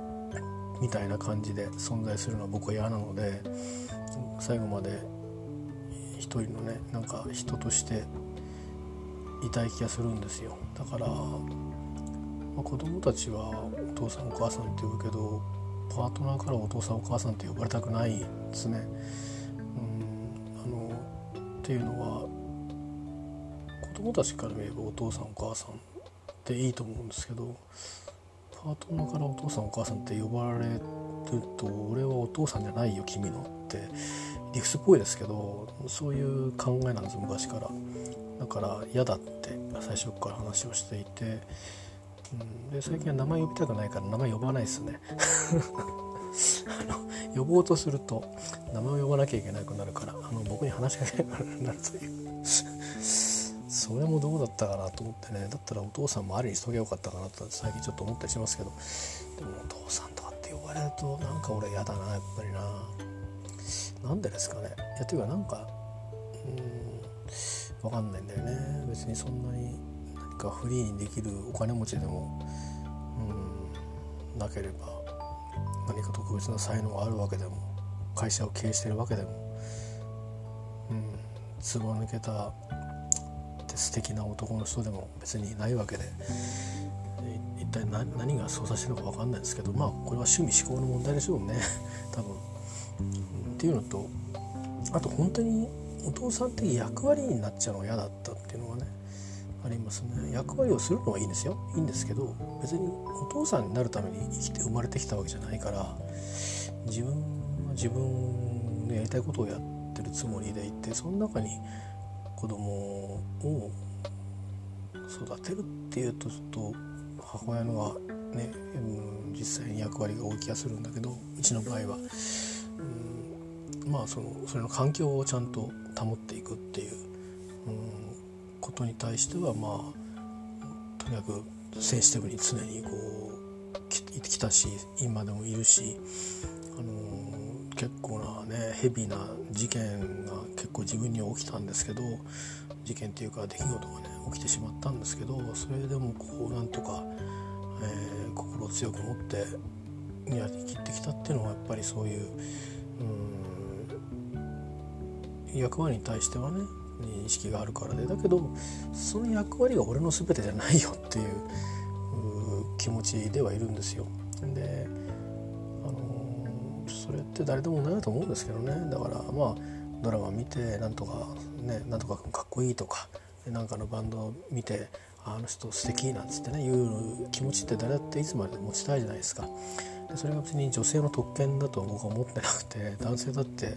[SPEAKER 1] みたいな感じで存在するのは僕は嫌なので最後まで一人のねなんか人としていたい気がするんですよだからまあ、子供たちはお父さんお母さんって呼ぶけどパートナーからお父さんお母さんって呼ばれたくないですね。うんあのっていうのは子供たちから見ればお父さんお母さんっていいと思うんですけどパートナーからお父さんお母さんって呼ばれると俺はお父さんじゃないよ君のって理屈っぽいですけどそういう考えなんです昔から。だから嫌だって最初から話をしていて。うん、で最近は名前呼びたくないから名前呼ばないですね。あの呼ぼうとすると名前を呼ばなきゃいけなくなるからあの僕に話しかけなくなるという。それもどうだったかなと思ってね。だったらお父さんもありにしとけばよかったかなと最近ちょっと思ったりしますけど。でもお父さんとかって呼ばれるとなんか俺嫌だなやっぱりな。なんでですかね。いやていうかなんかうん分かんないんだよね。別にそんなに何かフリーにできるお金持ちでも、うん、なければ何か特別な才能があるわけでも会社を経営してるわけでも、うん、つば抜けた素敵な男の人でも別にいないわけで一体何が操作してるのか分かんないですけどまあこれは趣味思考の問題でしょうね。多分。っていうのとあと本当にお父さん的役割になっちゃうのが嫌だったっていうのがねありますね。役割をするのはいいんですよ。いいんですけど別にお父さんになるために生きて生まれてきたわけじゃないから自分は自分のやりたいことをやってるつもりでいてその中に子供を育てるっていうとちょっと母親のはね、うん、実際に役割が大きい気がするんだけどうちの場合は、うん、まあそのそれの環境をちゃんと保っていくっていう、うんことに対してはまあとにかくセンシティブに常にこう来たし今でもいるし、あのー、結構なねヘビーな事件が結構自分には起きたんですけど事件っていうか出来事がね起きてしまったんですけどそれでもこうなんとか、えー、心を強く持ってやりきってきたっていうのはやっぱりそういう、うん、役割に対してはね認識があるからでだけどその役割が俺の全てじゃないよっていう気持ちではいるんですよ。であのそれって誰でもないと思うんですけどねだからまあドラマ見てなんとかねなんとかかっこいいとかなんかのバンドを見てあの人素敵なんつってねいう気持ちって誰だっていつまで持ちたいじゃないですか。それが別に女性の特権だと僕は思ってなくて男性だって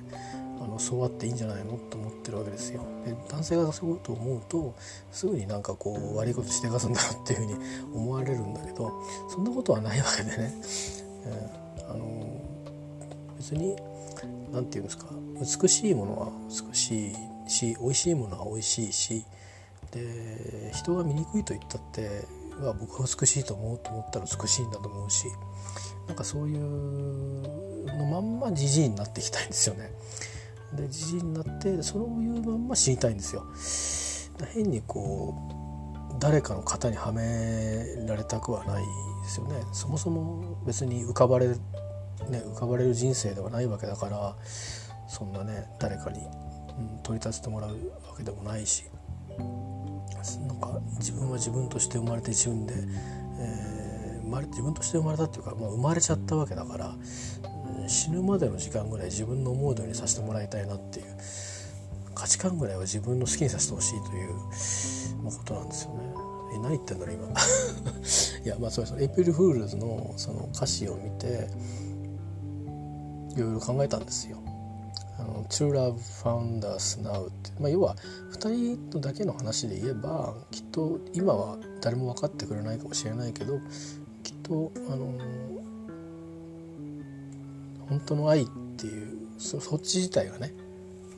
[SPEAKER 1] のそうあっていいんじゃないの？と思ってるわけですよ。で男性がそういうことを思うとすぐになんかこう悪いことしてかすんだろうっていうふうに思われるんだけどそんなことはないわけでね、えー、あの別に何て言うんですか美しいものは美しいし美味しいものは美味しいしで人が醜いと言ったっては僕は美しいと思うと思ったら美しいんだと思うしなんかそういうのまんまじじいになっていきたいんですよね。でじじいになってそういうまんま死にたいんですよ。変にこう誰かの型にはめられたくはないですよね。そもそも別に浮かばれね浮かばれる人生ではないわけだからそんなね誰かに、うん、取り立ててもらうわけでもないしなんか自分は自分として生まれて自分で、えー、生まれ自分として生まれたっていうかもう生まれちゃったわけだから、死ぬまでの時間ぐらい自分の思う通りにさせてもらいたいなっていう価値観ぐらいは自分の好きにさせてほしいという、まあ、ことなんですよね。え何言ってんだろう今 いやまあそうです April Fools のその歌詞を見ていろいろ考えたんですよ。あの True Love Found Us Now って、まあ、要は2人のだけの話で言えばきっと今は誰も分かってくれないかもしれないけどきっとあの本当の愛っていうそっち自体がね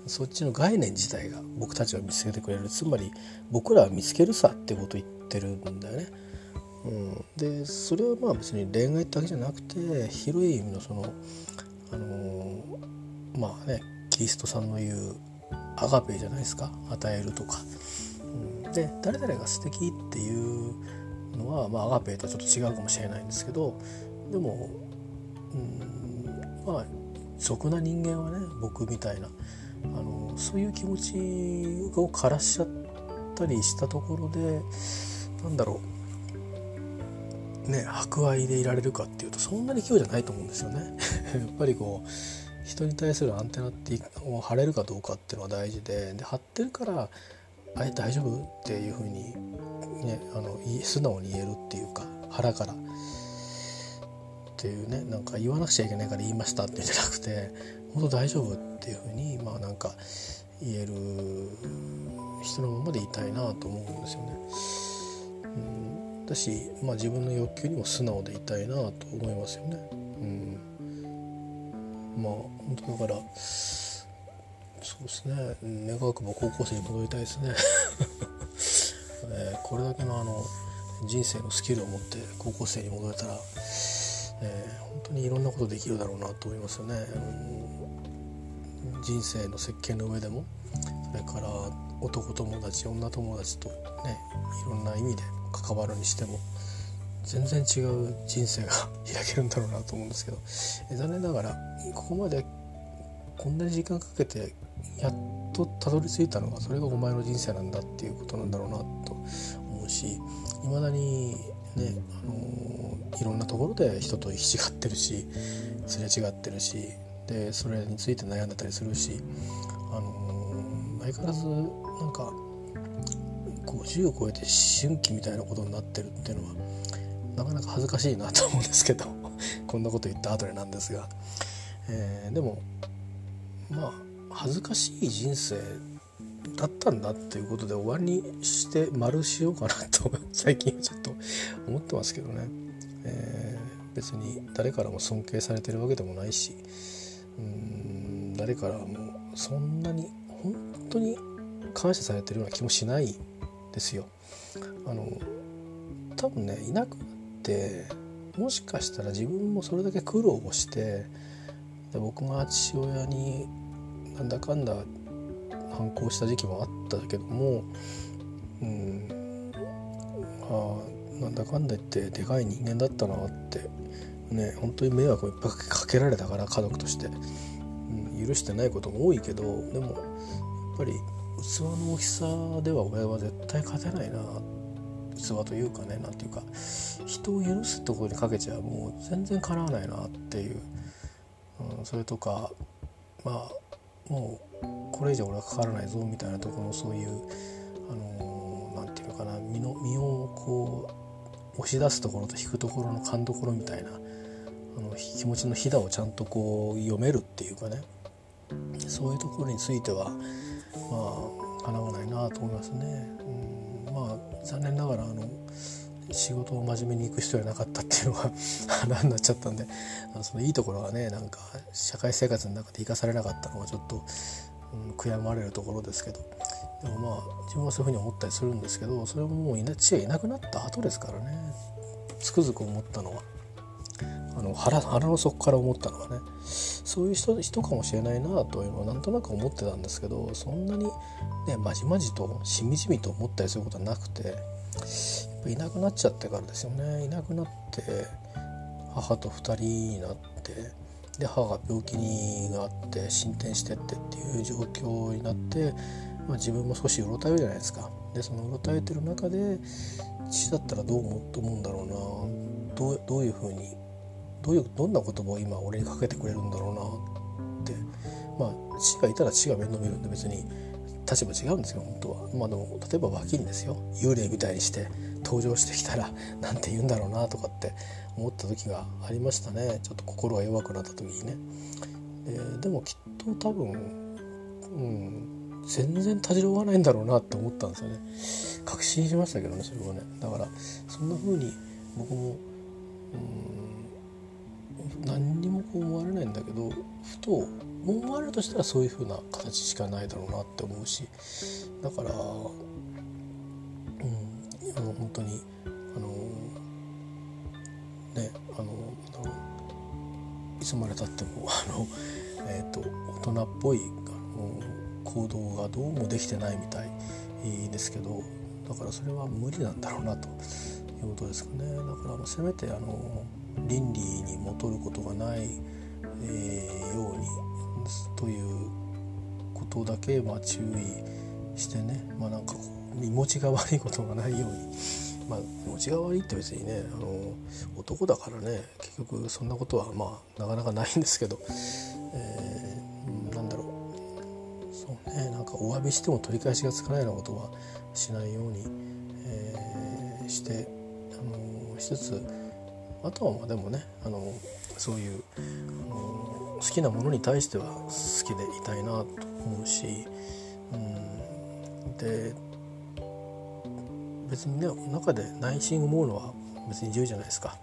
[SPEAKER 1] そっちの概念自体が僕たちを見つけてくれるつまり僕らは見つけるさってことを言ってるんだよね。うん、でそれはまあ別に恋愛だけじゃなくて広い意味のそのあのー、まあねキリストさんの言うアガペじゃないですか与えるとか。うん、で誰々が素敵っていうのは、まあ、アガペとはちょっと違うかもしれないんですけどでも、うん、まあ俗な人間はね僕みたいなあのそういう気持ちを枯らしちゃったりしたところでなんだろうね博愛でいられるかっていうとそんなに器用じゃないと思うんですよね。やっぱりこう人に対するアンテナってを張れるかどうかっていうのは大事でで張ってるから「あれ大丈夫?」っていうふうに、ね、あの素直に言えるっていうか腹から。っていうねなんか言わなくちゃいけないから言いましたって言うんじゃなくて本当大丈夫っていうふうにまあなんか言える人のままでいたいなと思うんですよね。うん、だし、まあ、自分の欲求にも素直でいたいなと思いますよね。うんまあ本当だからそうですね願わくば高校生に戻りたいですね、えー、これだけのあの人生のスキルを持って高校生に戻れたら、えー、本当にいろんなことできるだろうなと思いますよね、うん、人生の設計の上でも。それから男友達女友達とねいろんな意味で関わるにしても全然違う人生が 開けるんだろうなと思うんですけど。え残念ながらここまでこんなに時間かけてやっとたどり着いたのがそれがお前の人生なんだっていうことなんだろうなと思うしいまだにね、あのー、いろんなところで人と行き違ってるしすれ違ってるしでそれについて悩んでたりするし、あのー、相変わらずなんか50を超えて思春期みたいなことになってるっていうのはなかなか恥ずかしいなと思うんですけど こんなこと言った後でなんですが、えー、でもまあ恥ずかしい人生だったんだっていうことで終わりにして丸しようかなと最近ちょっと思ってますけどね、えー、別に誰からも尊敬されてるわけでもないしうん誰からもそんなに本当に感謝されてるような気もしないですよ。あの多分ねいなくってもしかしたら自分もそれだけ苦労をしてで僕が父親になんだかんだ反抗した時期もあったけどもうんあなんだかんだ言ってでかい人間だったなってね本当に迷惑をいっぱいかけられたから家族として、うん、許してないことも多いけどでもやっぱり器の大きさでは親は絶対勝てないな器というかね何ていうか人を許すところにかけちゃもう全然かなわないなっていう、うん、それとかまあもうこれ以上俺はかからないぞみたいなところのそういうあの何、て言うのかな身の身をこう押し出すところと引くところの勘どころみたいなあの気持ちのひだをちゃんとこう読めるっていうかねそういうところについてはまあかなわないなと思いますね。うん、まあ残念ながらあの仕事を真面目に行く人じゃなかったっていうのが 話になっちゃったんでそのいいところはねなんか社会生活の中で生かされなかったのはちょっと、うん、悔やまれるところですけどでもまあ自分はそういうふうに思ったりするんですけどそれももう父がいなくなった後ですからね。つくづく思ったのはあの腹腹の底から思ったのはね。そういう人人かもしれないなというのはなんとなく思ってたんですけどそんなにねまじまじとしみじみと思ったりすることはなくていなくなっちゃってからですよねいなくなって母と2人になってで母が病気にがあって進展してってっていう状況になって、まあ、自分も少しうろたえるじゃないですか。でそのうろたえてる中で父だったらどう思う思うんだろうなどうどういうふうにどういうどんな言葉を今俺にかけてくれるんだろうなってまあ父がいたら父が面倒見るんで別に立場違うんですよ本当は。まあでも例えば脇にですよ幽霊みたいにして登場してきたら何て言うんだろうなとかって思った時がありましたね。ちょっと心が弱くなった時にね。えー、でもきっと多分、うん、全然たじろわないんだろうなって思ったんですよね。確信しましたけどねそれはね。だからそんな風に僕も、うん、何にもこう思われないんだけどふと思われるとしたらそういう風な形しかないだろうなって思うし。だから、あの本当にあのねあのいつまでたっても あの、えーと、大人っぽいあの行動がどうもできてないみたいですけどだからそれは無理なんだろうなということですかね。だからせめてあの倫理に戻ることがない、えー、ようにということだけまあ注意してね。まあなんかこう身持ちが悪いことがないように。まあ気持ちが悪いって別にねあの男だからね結局そんなことはまあなかなかないんですけど、えー、なんだろう。そうねなんかお詫びしても取り返しがつかないようなことはしないように、えー、してあのしつつあとはまあでもねあのそういうあの好きなものに対しては好きでいたいなと思うし、うん、で別にね中で内心思うのは別に自由じゃないですか。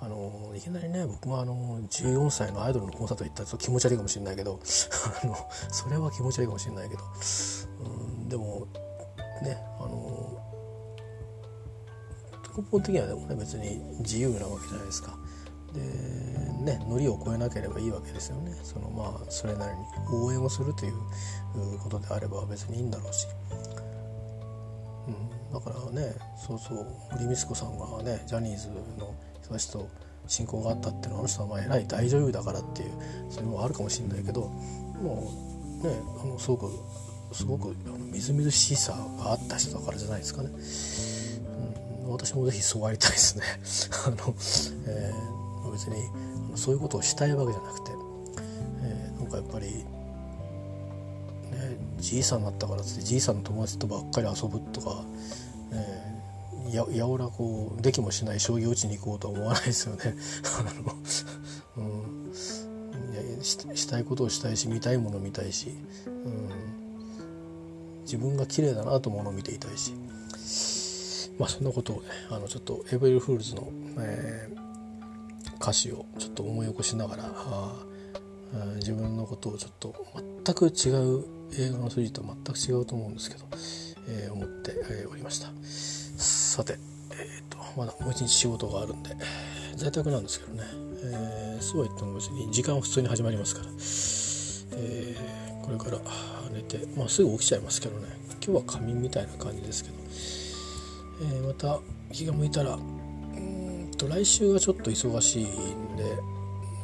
[SPEAKER 1] あのいきなりね僕もあの14歳のアイドルのコンサート行ったら気持ち悪いかもしれないけど あのそれは気持ち悪いかもしれないけど、うん、でもねあの根本的にはでもね別に自由なわけじゃないですか。でねノリを超えなければいいわけですよね。そのまあそれなりに応援をするということであれば別にいいんだろうし。だからねそうそう森光子さんがねジャニーズの人たちと親交があったっていうのはあの人はまあ偉い大女優だからっていうそれもあるかもしれないけどもうねあのすごくすごくみずみずしさがあった人だからじゃないですかね。うん、私もぜひそうありたいですね。あの、えー、別にそういうことをしたいわけじゃなくて、えー、なんかやっぱりじいさんになったからってじいさんの友達とばっかり遊ぶとか、ややおらこうできもしない将棋を打ちに行こうとは思わないですよね。あのうん。いやししたいことをしたいし見たいものを見たいし、うん、自分が綺麗だなと思うのを見ていたいし。まあそんなことをねあのちょっとエブリルフールズの、えー、歌詞をちょっと思い起こしながらあ自分のことをちょっと全く違う映画の筋と全く違うと思うんですけど、えー、思って、えおりました。さて、えーと、まだもう一日仕事があるんで在宅なんですけどね、えー、そうは言っても別に時間は普通に始まりますから、えー、これから寝て、まあ、すぐ起きちゃいますけどね。今日は仮眠みたいな感じですけど、えまた気が向いたらうんと来週はちょっと忙しいんで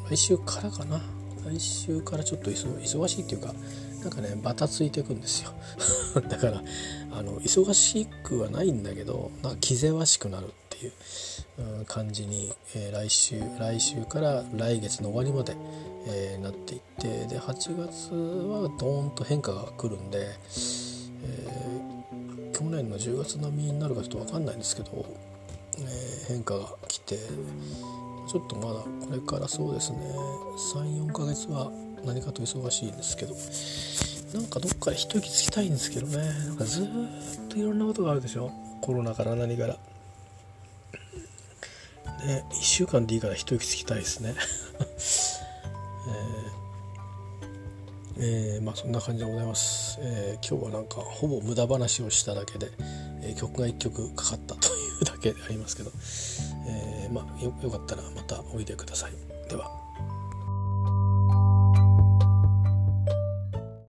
[SPEAKER 1] 来週からかな。来週からちょっと忙しいっていうかなんかねバタついていくんですよ。だからあの忙しくはないんだけどなんか気ぜわしくなるっていう、感じに、えー、来週来週から来月の終わりまで、えー、なっていってで8月はドーンと変化が来るんで、えー、去年の10月並みになるかちょっと分かんないんですけど、え変化が来てちょっとまだこれからそうですね34ヶ月は何かと忙しいんですけどなんかどっかで一息つきたいんですけどね。なんかずっといろんなことがあるでしょ。コロナから何から。ね1週間でいいから一息つきたいですね。えー、えー、まあそんな感じでございます、えー、今日はなんかほぼ無駄話をしただけで、え曲が1曲かかったというだけでありますけど、えー、まあよかったらまたおいでください。では。